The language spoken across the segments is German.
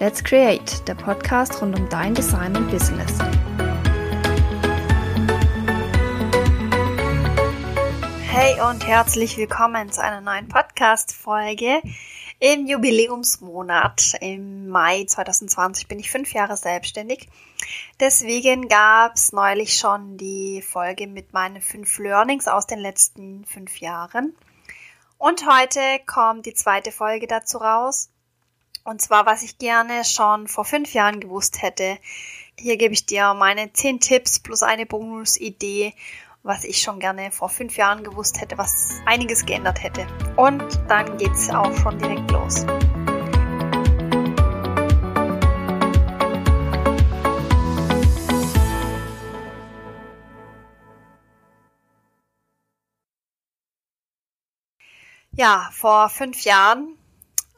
Let's Create, der Podcast rund um dein Design und Business. Hey und herzlich willkommen zu einer neuen Podcast-Folge im Jubiläumsmonat. Im Mai 2020 bin ich fünf Jahre selbstständig. Deswegen gab es neulich schon die Folge mit meinen fünf Learnings aus den letzten fünf Jahren. Und heute kommt die zweite Folge dazu raus. Und zwar, was ich gerne schon vor fünf Jahren gewusst hätte. Hier gebe ich dir meine zehn Tipps plus eine Bonusidee, was ich schon gerne vor fünf Jahren gewusst hätte, was einiges geändert hätte. Und dann geht's auch schon direkt los. Ja, vor fünf Jahren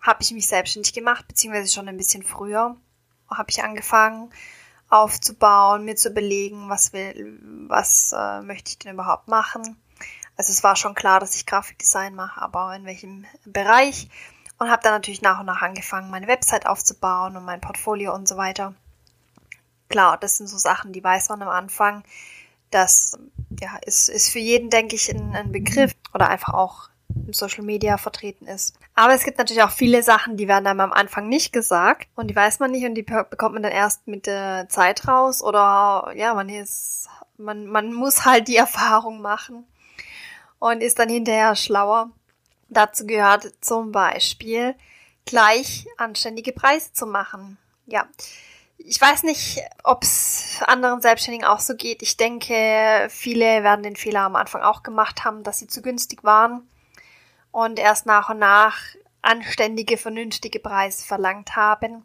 habe ich mich selbstständig gemacht, beziehungsweise schon ein bisschen früher habe ich angefangen aufzubauen, mir zu überlegen, was will, was äh, möchte ich denn überhaupt machen. Also es war schon klar, dass ich Grafikdesign mache, aber in welchem Bereich. Und habe dann natürlich nach und nach angefangen, meine Website aufzubauen und mein Portfolio und so weiter. Klar, das sind so Sachen, die weiß man am Anfang. Das ja, ist, ist für jeden, denke ich, ein, ein Begriff oder einfach auch im Social Media vertreten ist. Aber es gibt natürlich auch viele Sachen, die werden einem am Anfang nicht gesagt und die weiß man nicht und die bekommt man dann erst mit der Zeit raus oder ja, man ist, man, man muss halt die Erfahrung machen und ist dann hinterher schlauer. Dazu gehört zum Beispiel gleich anständige Preise zu machen. Ja. Ich weiß nicht, ob es anderen Selbstständigen auch so geht. Ich denke, viele werden den Fehler am Anfang auch gemacht haben, dass sie zu günstig waren und erst nach und nach anständige, vernünftige Preise verlangt haben.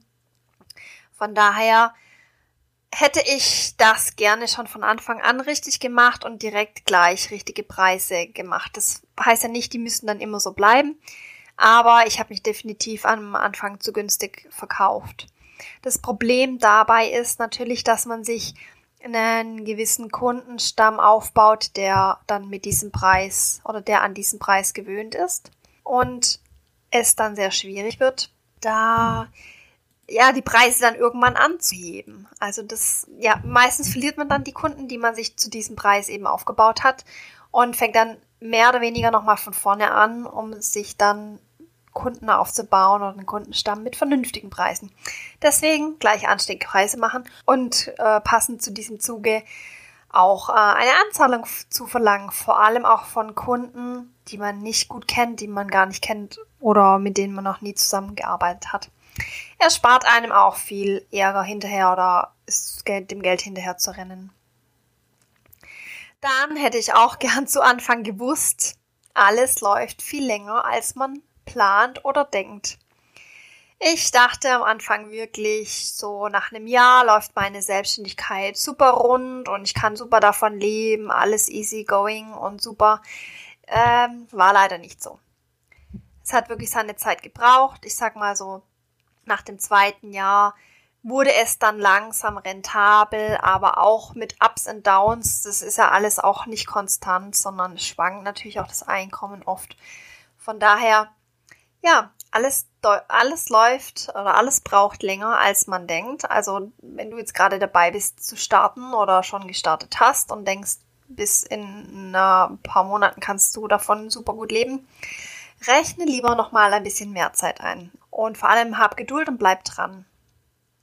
Von daher hätte ich das gerne schon von Anfang an richtig gemacht und direkt gleich richtige Preise gemacht. Das heißt ja nicht, die müssen dann immer so bleiben, aber ich habe mich definitiv am Anfang zu günstig verkauft. Das Problem dabei ist natürlich, dass man sich einen gewissen Kundenstamm aufbaut, der dann mit diesem Preis oder der an diesen Preis gewöhnt ist und es dann sehr schwierig wird, da ja die Preise dann irgendwann anzuheben. Also das ja meistens verliert man dann die Kunden, die man sich zu diesem Preis eben aufgebaut hat und fängt dann mehr oder weniger nochmal von vorne an, um sich dann Kunden aufzubauen oder einen Kundenstamm mit vernünftigen Preisen. Deswegen gleich anständige Preise machen und äh, passend zu diesem Zuge auch äh, eine Anzahlung zu verlangen, vor allem auch von Kunden, die man nicht gut kennt, die man gar nicht kennt oder mit denen man noch nie zusammengearbeitet hat. Er spart einem auch viel Ärger hinterher oder ist dem Geld hinterher zu rennen. Dann hätte ich auch gern zu Anfang gewusst, alles läuft viel länger, als man plant oder denkt. Ich dachte am Anfang wirklich, so nach einem Jahr läuft meine Selbstständigkeit super rund und ich kann super davon leben, alles easy going und super. Ähm, war leider nicht so. Es hat wirklich seine Zeit gebraucht. Ich sag mal so, nach dem zweiten Jahr wurde es dann langsam rentabel, aber auch mit Ups und Downs. Das ist ja alles auch nicht konstant, sondern es schwankt natürlich auch das Einkommen oft. Von daher ja, alles, alles läuft oder alles braucht länger, als man denkt. Also wenn du jetzt gerade dabei bist zu starten oder schon gestartet hast und denkst, bis in ein paar Monaten kannst du davon super gut leben, rechne lieber nochmal ein bisschen mehr Zeit ein. Und vor allem hab Geduld und bleib dran.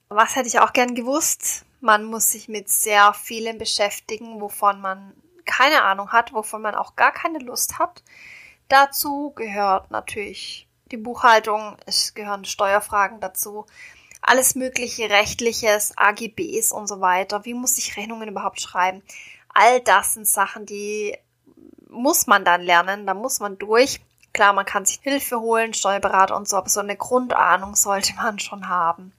Was hätte ich auch gern gewusst? Man muss sich mit sehr vielem beschäftigen, wovon man keine Ahnung hat, wovon man auch gar keine Lust hat. Dazu gehört natürlich die Buchhaltung, es gehören Steuerfragen dazu, alles mögliche rechtliches, AGBs und so weiter. Wie muss ich Rechnungen überhaupt schreiben? All das sind Sachen, die muss man dann lernen, da muss man durch. Klar, man kann sich Hilfe holen, Steuerberater und so, aber so eine Grundahnung sollte man schon haben.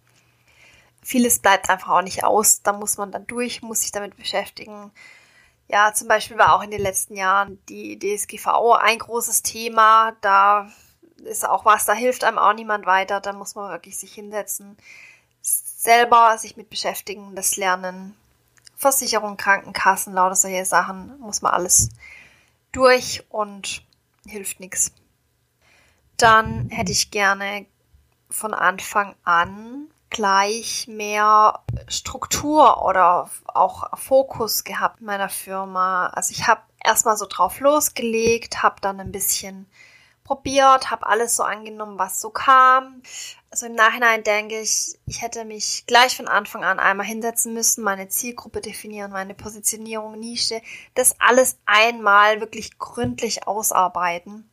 Vieles bleibt einfach auch nicht aus, da muss man dann durch, muss sich damit beschäftigen. Ja, zum Beispiel war auch in den letzten Jahren die DSGVO ein großes Thema. Da ist auch was, da hilft einem auch niemand weiter. Da muss man wirklich sich hinsetzen, selber sich mit beschäftigen, das lernen. Versicherung, Krankenkassen, lauter solche Sachen muss man alles durch und hilft nichts. Dann hätte ich gerne von Anfang an gleich mehr Struktur oder auch Fokus gehabt in meiner Firma. Also ich habe erstmal so drauf losgelegt, habe dann ein bisschen probiert, habe alles so angenommen, was so kam. Also im Nachhinein denke ich, ich hätte mich gleich von Anfang an einmal hinsetzen müssen, meine Zielgruppe definieren, meine Positionierung, Nische, das alles einmal wirklich gründlich ausarbeiten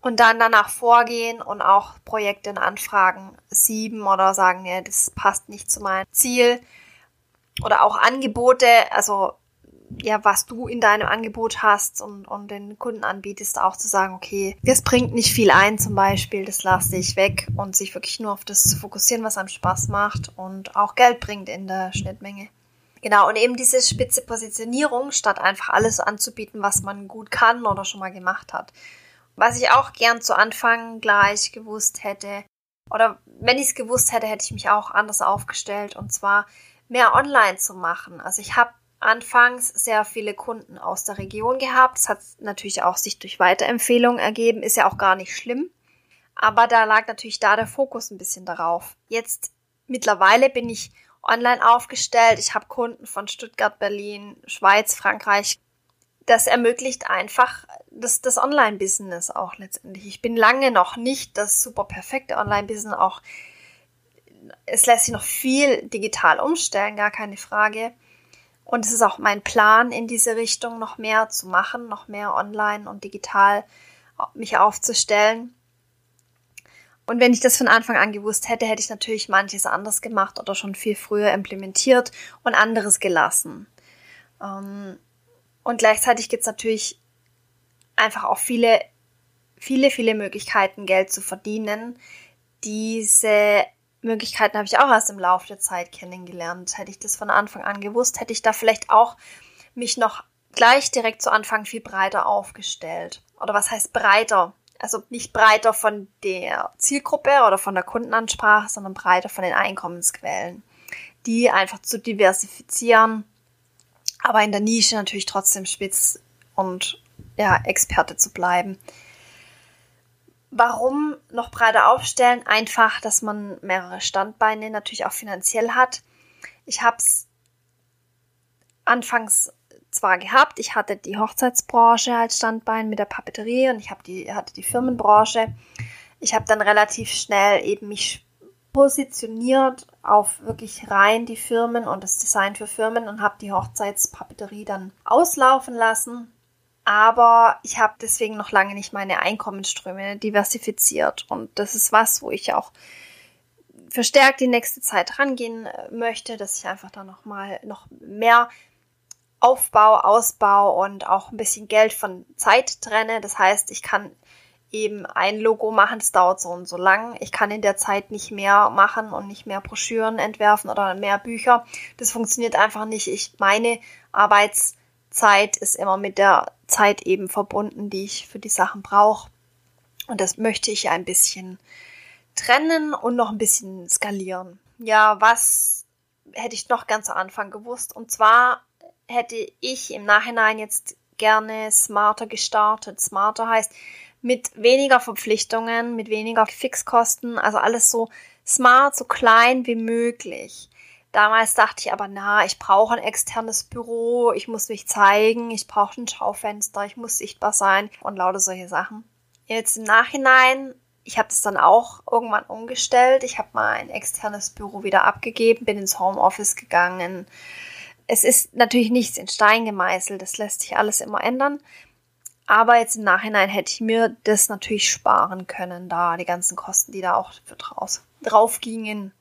und dann danach vorgehen und auch Projekte in Anfragen sieben oder sagen, nee, das passt nicht zu meinem Ziel oder auch Angebote, also ja, was du in deinem Angebot hast und, und den Kunden anbietest, auch zu sagen, okay, das bringt nicht viel ein zum Beispiel, das lasse ich weg und sich wirklich nur auf das zu fokussieren, was einem Spaß macht und auch Geld bringt in der Schnittmenge. Genau, und eben diese spitze Positionierung, statt einfach alles anzubieten, was man gut kann oder schon mal gemacht hat. Was ich auch gern zu Anfang gleich gewusst hätte, oder wenn ich es gewusst hätte, hätte ich mich auch anders aufgestellt, und zwar mehr online zu machen. Also ich habe anfangs sehr viele Kunden aus der Region gehabt. Das hat natürlich auch sich durch Weiterempfehlungen ergeben, ist ja auch gar nicht schlimm. Aber da lag natürlich da der Fokus ein bisschen darauf. Jetzt mittlerweile bin ich online aufgestellt. Ich habe Kunden von Stuttgart, Berlin, Schweiz, Frankreich. Das ermöglicht einfach das, das Online-Business auch letztendlich. Ich bin lange noch nicht das super perfekte Online-Business. Auch es lässt sich noch viel digital umstellen, gar keine Frage. Und es ist auch mein Plan, in diese Richtung noch mehr zu machen, noch mehr online und digital mich aufzustellen. Und wenn ich das von Anfang an gewusst hätte, hätte ich natürlich manches anders gemacht oder schon viel früher implementiert und anderes gelassen. Ähm, und gleichzeitig gibt es natürlich einfach auch viele, viele, viele Möglichkeiten, Geld zu verdienen. Diese Möglichkeiten habe ich auch erst im Laufe der Zeit kennengelernt. Hätte ich das von Anfang an gewusst, hätte ich da vielleicht auch mich noch gleich direkt zu Anfang viel breiter aufgestellt. Oder was heißt breiter? Also nicht breiter von der Zielgruppe oder von der Kundenansprache, sondern breiter von den Einkommensquellen. Die einfach zu diversifizieren, aber in der Nische natürlich trotzdem spitz und ja, Experte zu bleiben. Warum noch breiter aufstellen? Einfach, dass man mehrere Standbeine natürlich auch finanziell hat. Ich habe es anfangs zwar gehabt, ich hatte die Hochzeitsbranche als Standbein mit der Papeterie und ich die hatte die Firmenbranche. Ich habe dann relativ schnell eben mich positioniert auf wirklich rein die Firmen und das Design für Firmen und habe die Hochzeitspapeterie dann auslaufen lassen aber ich habe deswegen noch lange nicht meine Einkommensströme diversifiziert. Und das ist was, wo ich auch verstärkt die nächste Zeit rangehen äh, möchte, dass ich einfach da noch mal noch mehr Aufbau, Ausbau und auch ein bisschen Geld von Zeit trenne. Das heißt, ich kann eben ein Logo machen, das dauert so und so lang. Ich kann in der Zeit nicht mehr machen und nicht mehr Broschüren entwerfen oder mehr Bücher. Das funktioniert einfach nicht. Ich meine Arbeitszeit ist immer mit der Zeit eben verbunden, die ich für die Sachen brauche. Und das möchte ich ein bisschen trennen und noch ein bisschen skalieren. Ja, was hätte ich noch ganz am Anfang gewusst? Und zwar hätte ich im Nachhinein jetzt gerne smarter gestartet. Smarter heißt mit weniger Verpflichtungen, mit weniger Fixkosten, also alles so smart, so klein wie möglich. Damals dachte ich aber, na, ich brauche ein externes Büro, ich muss mich zeigen, ich brauche ein Schaufenster, ich muss sichtbar sein und lauter solche Sachen. Jetzt im Nachhinein, ich habe das dann auch irgendwann umgestellt. Ich habe mal ein externes Büro wieder abgegeben, bin ins Homeoffice gegangen. Es ist natürlich nichts in Stein gemeißelt, das lässt sich alles immer ändern. Aber jetzt im Nachhinein hätte ich mir das natürlich sparen können, da die ganzen Kosten, die da auch draus, drauf gingen.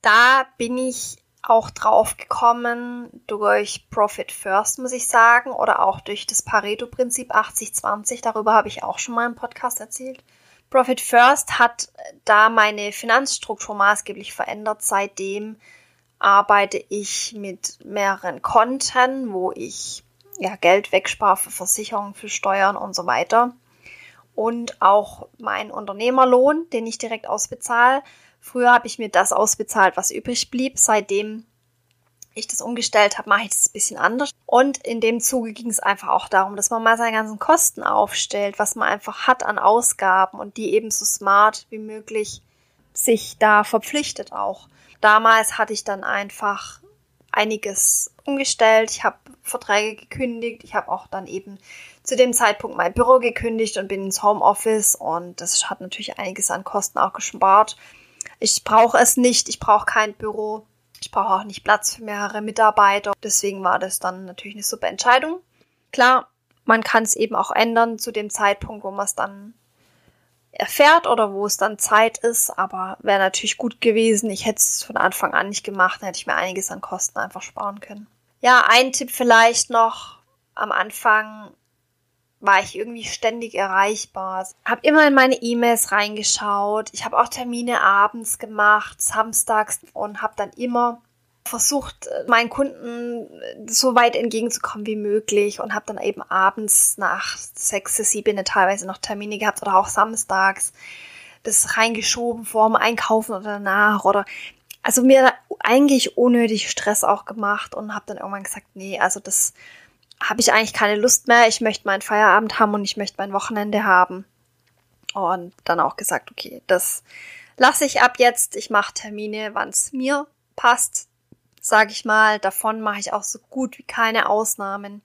Da bin ich auch drauf gekommen durch Profit First, muss ich sagen, oder auch durch das Pareto-Prinzip 80-20. Darüber habe ich auch schon mal im Podcast erzählt. Profit First hat da meine Finanzstruktur maßgeblich verändert. Seitdem arbeite ich mit mehreren Konten, wo ich ja, Geld wegspare für Versicherungen, für Steuern und so weiter. Und auch mein Unternehmerlohn, den ich direkt ausbezahle, Früher habe ich mir das ausbezahlt, was übrig blieb. Seitdem ich das umgestellt habe, mache ich das ein bisschen anders. Und in dem Zuge ging es einfach auch darum, dass man mal seine ganzen Kosten aufstellt, was man einfach hat an Ausgaben und die eben so smart wie möglich sich da verpflichtet auch. Damals hatte ich dann einfach einiges umgestellt. Ich habe Verträge gekündigt. Ich habe auch dann eben zu dem Zeitpunkt mein Büro gekündigt und bin ins Homeoffice und das hat natürlich einiges an Kosten auch gespart. Ich brauche es nicht. Ich brauche kein Büro. Ich brauche auch nicht Platz für mehrere Mitarbeiter. Deswegen war das dann natürlich eine super Entscheidung. Klar, man kann es eben auch ändern zu dem Zeitpunkt, wo man es dann erfährt oder wo es dann Zeit ist, aber wäre natürlich gut gewesen. Ich hätte es von Anfang an nicht gemacht, dann hätte ich mir einiges an Kosten einfach sparen können. Ja, ein Tipp vielleicht noch. Am Anfang war ich irgendwie ständig erreichbar. Hab immer in meine E-Mails reingeschaut. Ich habe auch Termine abends gemacht, samstags und habe dann immer versucht, meinen Kunden so weit entgegenzukommen wie möglich und habe dann eben abends nach sechs, sieben teilweise noch Termine gehabt oder auch samstags das reingeschoben vorm Einkaufen oder danach oder also mir eigentlich unnötig Stress auch gemacht und habe dann irgendwann gesagt, nee, also das habe ich eigentlich keine Lust mehr. Ich möchte meinen Feierabend haben und ich möchte mein Wochenende haben. Und dann auch gesagt, okay, das lasse ich ab jetzt. Ich mache Termine, wann es mir passt sage ich mal. Davon mache ich auch so gut wie keine Ausnahmen.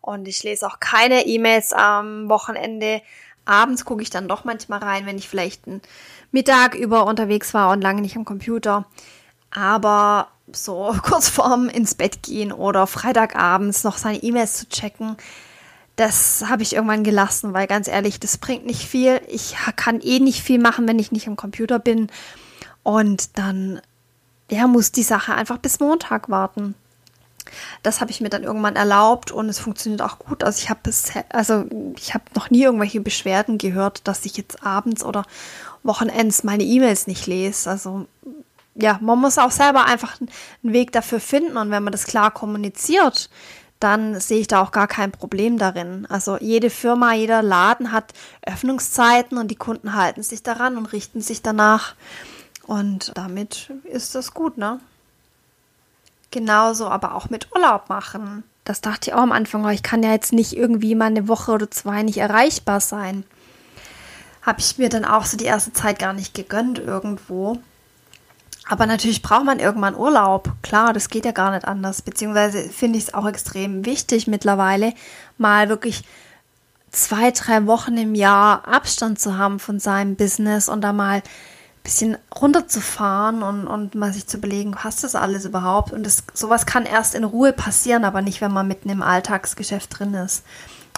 Und ich lese auch keine E-Mails am Wochenende. Abends gucke ich dann doch manchmal rein, wenn ich vielleicht einen Mittag über unterwegs war und lange nicht am Computer. Aber so kurz vorm ins Bett gehen oder Freitagabends noch seine E-Mails zu checken, das habe ich irgendwann gelassen, weil ganz ehrlich, das bringt nicht viel. Ich kann eh nicht viel machen, wenn ich nicht am Computer bin. Und dann ja, muss die Sache einfach bis Montag warten. Das habe ich mir dann irgendwann erlaubt und es funktioniert auch gut. Also ich habe also ich habe noch nie irgendwelche Beschwerden gehört, dass ich jetzt abends oder Wochenends meine E-Mails nicht lese. Also ja, man muss auch selber einfach einen Weg dafür finden und wenn man das klar kommuniziert, dann sehe ich da auch gar kein Problem darin. Also jede Firma, jeder Laden hat Öffnungszeiten und die Kunden halten sich daran und richten sich danach. Und damit ist das gut, ne? Genauso aber auch mit Urlaub machen. Das dachte ich auch am Anfang, ich kann ja jetzt nicht irgendwie mal eine Woche oder zwei nicht erreichbar sein. Habe ich mir dann auch so die erste Zeit gar nicht gegönnt irgendwo. Aber natürlich braucht man irgendwann Urlaub. Klar, das geht ja gar nicht anders. Beziehungsweise finde ich es auch extrem wichtig mittlerweile, mal wirklich zwei, drei Wochen im Jahr Abstand zu haben von seinem Business und da mal bisschen runterzufahren und, und mal sich zu überlegen, passt das alles überhaupt? Und das, sowas kann erst in Ruhe passieren, aber nicht, wenn man mitten im Alltagsgeschäft drin ist.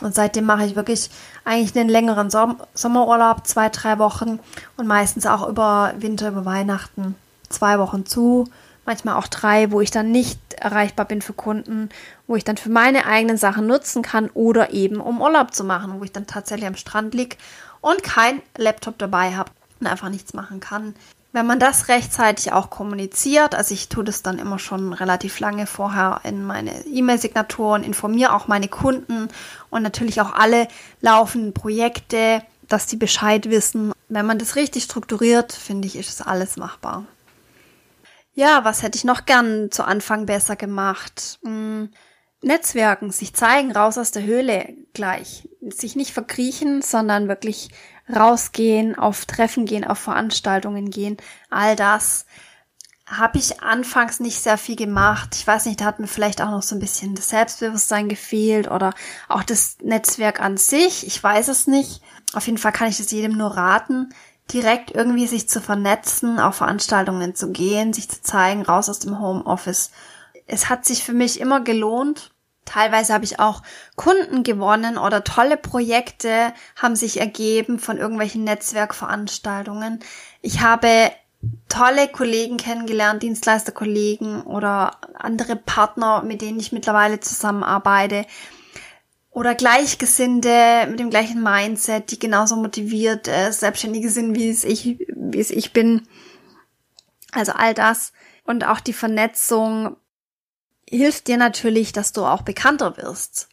Und seitdem mache ich wirklich eigentlich einen längeren Som Sommerurlaub, zwei, drei Wochen und meistens auch über Winter, über Weihnachten zwei Wochen zu, manchmal auch drei, wo ich dann nicht erreichbar bin für Kunden, wo ich dann für meine eigenen Sachen nutzen kann oder eben um Urlaub zu machen, wo ich dann tatsächlich am Strand liege und kein Laptop dabei habe und einfach nichts machen kann. Wenn man das rechtzeitig auch kommuniziert, also ich tue das dann immer schon relativ lange vorher in meine E-Mail-Signatur und informiere auch meine Kunden und natürlich auch alle laufenden Projekte, dass die Bescheid wissen. Wenn man das richtig strukturiert, finde ich, ist es alles machbar. Ja, was hätte ich noch gern zu Anfang besser gemacht? Hm, Netzwerken, sich zeigen, raus aus der Höhle gleich. Sich nicht verkriechen, sondern wirklich rausgehen, auf Treffen gehen, auf Veranstaltungen gehen, all das habe ich anfangs nicht sehr viel gemacht. Ich weiß nicht, da hat mir vielleicht auch noch so ein bisschen das Selbstbewusstsein gefehlt oder auch das Netzwerk an sich. Ich weiß es nicht. Auf jeden Fall kann ich es jedem nur raten, direkt irgendwie sich zu vernetzen, auf Veranstaltungen zu gehen, sich zu zeigen, raus aus dem Homeoffice. Es hat sich für mich immer gelohnt, Teilweise habe ich auch Kunden gewonnen oder tolle Projekte haben sich ergeben von irgendwelchen Netzwerkveranstaltungen. Ich habe tolle Kollegen kennengelernt, Dienstleisterkollegen oder andere Partner, mit denen ich mittlerweile zusammenarbeite. Oder Gleichgesinnte mit dem gleichen Mindset, die genauso motiviert, äh, Selbstständige sind, wie es ich, wie es ich bin. Also all das. Und auch die Vernetzung hilft dir natürlich, dass du auch bekannter wirst.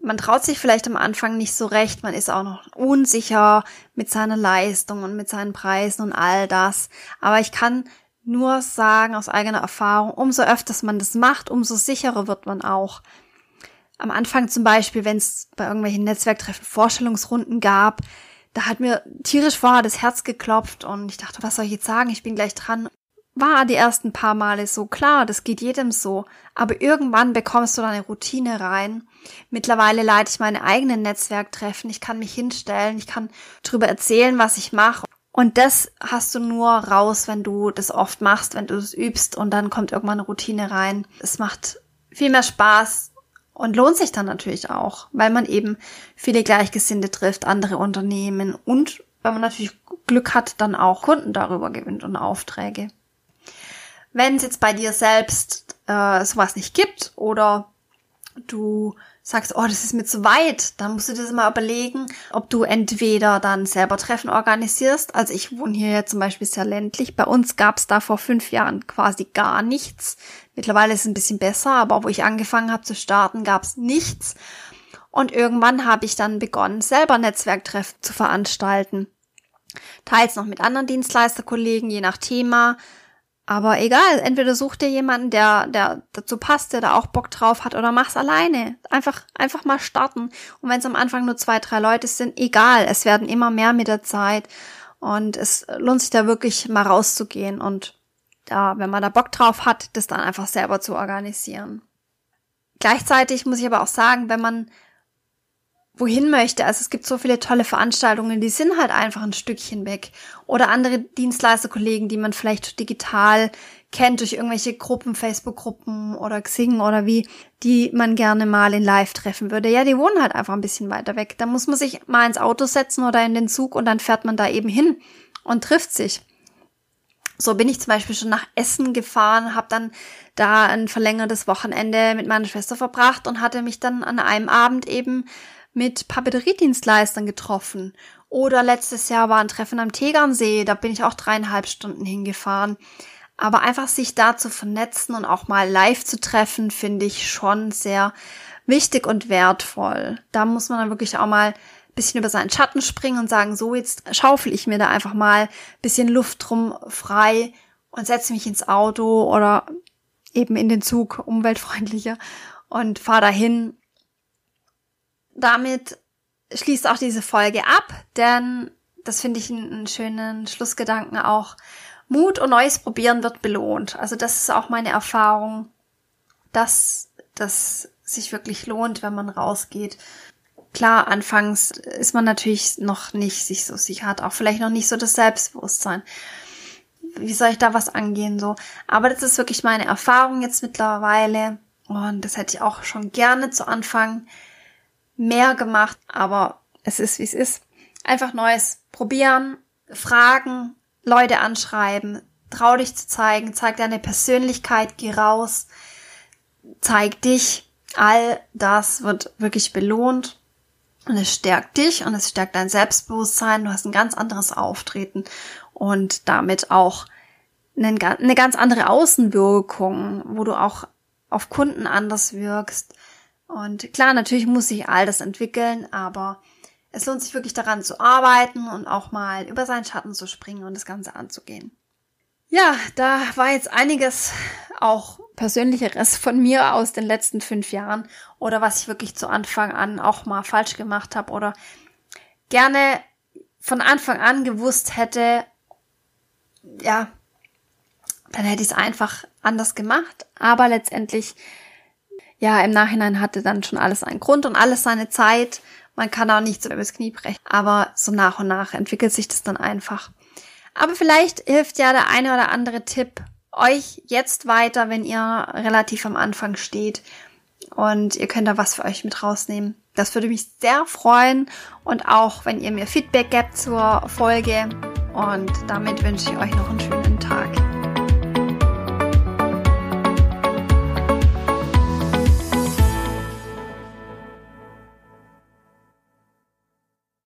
Man traut sich vielleicht am Anfang nicht so recht, man ist auch noch unsicher mit seiner Leistung und mit seinen Preisen und all das. Aber ich kann nur sagen aus eigener Erfahrung, umso öfters man das macht, umso sicherer wird man auch. Am Anfang zum Beispiel, wenn es bei irgendwelchen Netzwerktreffen Vorstellungsrunden gab, da hat mir tierisch vorher das Herz geklopft und ich dachte, was soll ich jetzt sagen? Ich bin gleich dran. War die ersten paar Male so klar, das geht jedem so. Aber irgendwann bekommst du da eine Routine rein. Mittlerweile leite ich meine eigenen Netzwerktreffen. Ich kann mich hinstellen, ich kann drüber erzählen, was ich mache. Und das hast du nur raus, wenn du das oft machst, wenn du es übst und dann kommt irgendwann eine Routine rein. Es macht viel mehr Spaß, und lohnt sich dann natürlich auch, weil man eben viele Gleichgesinnte trifft, andere Unternehmen und weil man natürlich Glück hat, dann auch Kunden darüber gewinnt und Aufträge. Wenn es jetzt bei dir selbst äh, sowas nicht gibt oder du sagst, oh, das ist mir zu weit, dann musst du dir das mal überlegen, ob du entweder dann selber Treffen organisierst. Also ich wohne hier ja zum Beispiel sehr ländlich. Bei uns gab es da vor fünf Jahren quasi gar nichts. Mittlerweile ist es ein bisschen besser, aber wo ich angefangen habe zu starten, gab es nichts. Und irgendwann habe ich dann begonnen, selber Netzwerktreffen zu veranstalten. Teils noch mit anderen Dienstleisterkollegen, je nach Thema. Aber egal, entweder such dir jemanden, der, der dazu passt, der da auch Bock drauf hat, oder mach's alleine. Einfach, einfach mal starten. Und wenn es am Anfang nur zwei, drei Leute sind, egal, es werden immer mehr mit der Zeit. Und es lohnt sich da wirklich mal rauszugehen und da, wenn man da Bock drauf hat, das dann einfach selber zu organisieren. Gleichzeitig muss ich aber auch sagen, wenn man wohin möchte. Also es gibt so viele tolle Veranstaltungen, die sind halt einfach ein Stückchen weg. Oder andere Dienstleisterkollegen, die man vielleicht digital kennt durch irgendwelche Gruppen, Facebook-Gruppen oder Xing oder wie, die man gerne mal in Live treffen würde. Ja, die wohnen halt einfach ein bisschen weiter weg. Da muss man sich mal ins Auto setzen oder in den Zug und dann fährt man da eben hin und trifft sich. So bin ich zum Beispiel schon nach Essen gefahren, habe dann da ein verlängertes Wochenende mit meiner Schwester verbracht und hatte mich dann an einem Abend eben mit Papeteriedienstleistern getroffen. Oder letztes Jahr war ein Treffen am Tegernsee, da bin ich auch dreieinhalb Stunden hingefahren. Aber einfach sich da zu vernetzen und auch mal live zu treffen, finde ich schon sehr wichtig und wertvoll. Da muss man dann wirklich auch mal bisschen über seinen Schatten springen und sagen, so jetzt schaufel ich mir da einfach mal bisschen Luft drum frei und setze mich ins Auto oder eben in den Zug, umweltfreundlicher, und fahre dahin damit schließt auch diese Folge ab, denn das finde ich einen, schönen Schlussgedanken auch. Mut und Neues probieren wird belohnt. Also das ist auch meine Erfahrung, dass das sich wirklich lohnt, wenn man rausgeht. Klar, anfangs ist man natürlich noch nicht sich so sicher, hat auch vielleicht noch nicht so das Selbstbewusstsein. Wie soll ich da was angehen so? Aber das ist wirklich meine Erfahrung jetzt mittlerweile und das hätte ich auch schon gerne zu Anfang mehr gemacht, aber es ist, wie es ist. Einfach Neues probieren, fragen, Leute anschreiben, trau dich zu zeigen, zeig deine Persönlichkeit, geh raus, zeig dich. All das wird wirklich belohnt und es stärkt dich und es stärkt dein Selbstbewusstsein. Du hast ein ganz anderes Auftreten und damit auch eine ganz andere Außenwirkung, wo du auch auf Kunden anders wirkst und klar, natürlich muss sich all das entwickeln, aber es lohnt sich wirklich daran zu arbeiten und auch mal über seinen Schatten zu springen und das Ganze anzugehen. Ja, da war jetzt einiges auch persönlicheres von mir aus den letzten fünf Jahren oder was ich wirklich zu Anfang an auch mal falsch gemacht habe oder gerne von Anfang an gewusst hätte, ja, dann hätte ich es einfach anders gemacht. Aber letztendlich ja, im Nachhinein hatte dann schon alles einen Grund und alles seine Zeit. Man kann auch nicht so übers Knie brechen. Aber so nach und nach entwickelt sich das dann einfach. Aber vielleicht hilft ja der eine oder andere Tipp euch jetzt weiter, wenn ihr relativ am Anfang steht und ihr könnt da was für euch mit rausnehmen. Das würde mich sehr freuen und auch, wenn ihr mir Feedback gebt zur Folge. Und damit wünsche ich euch noch einen schönen Tag.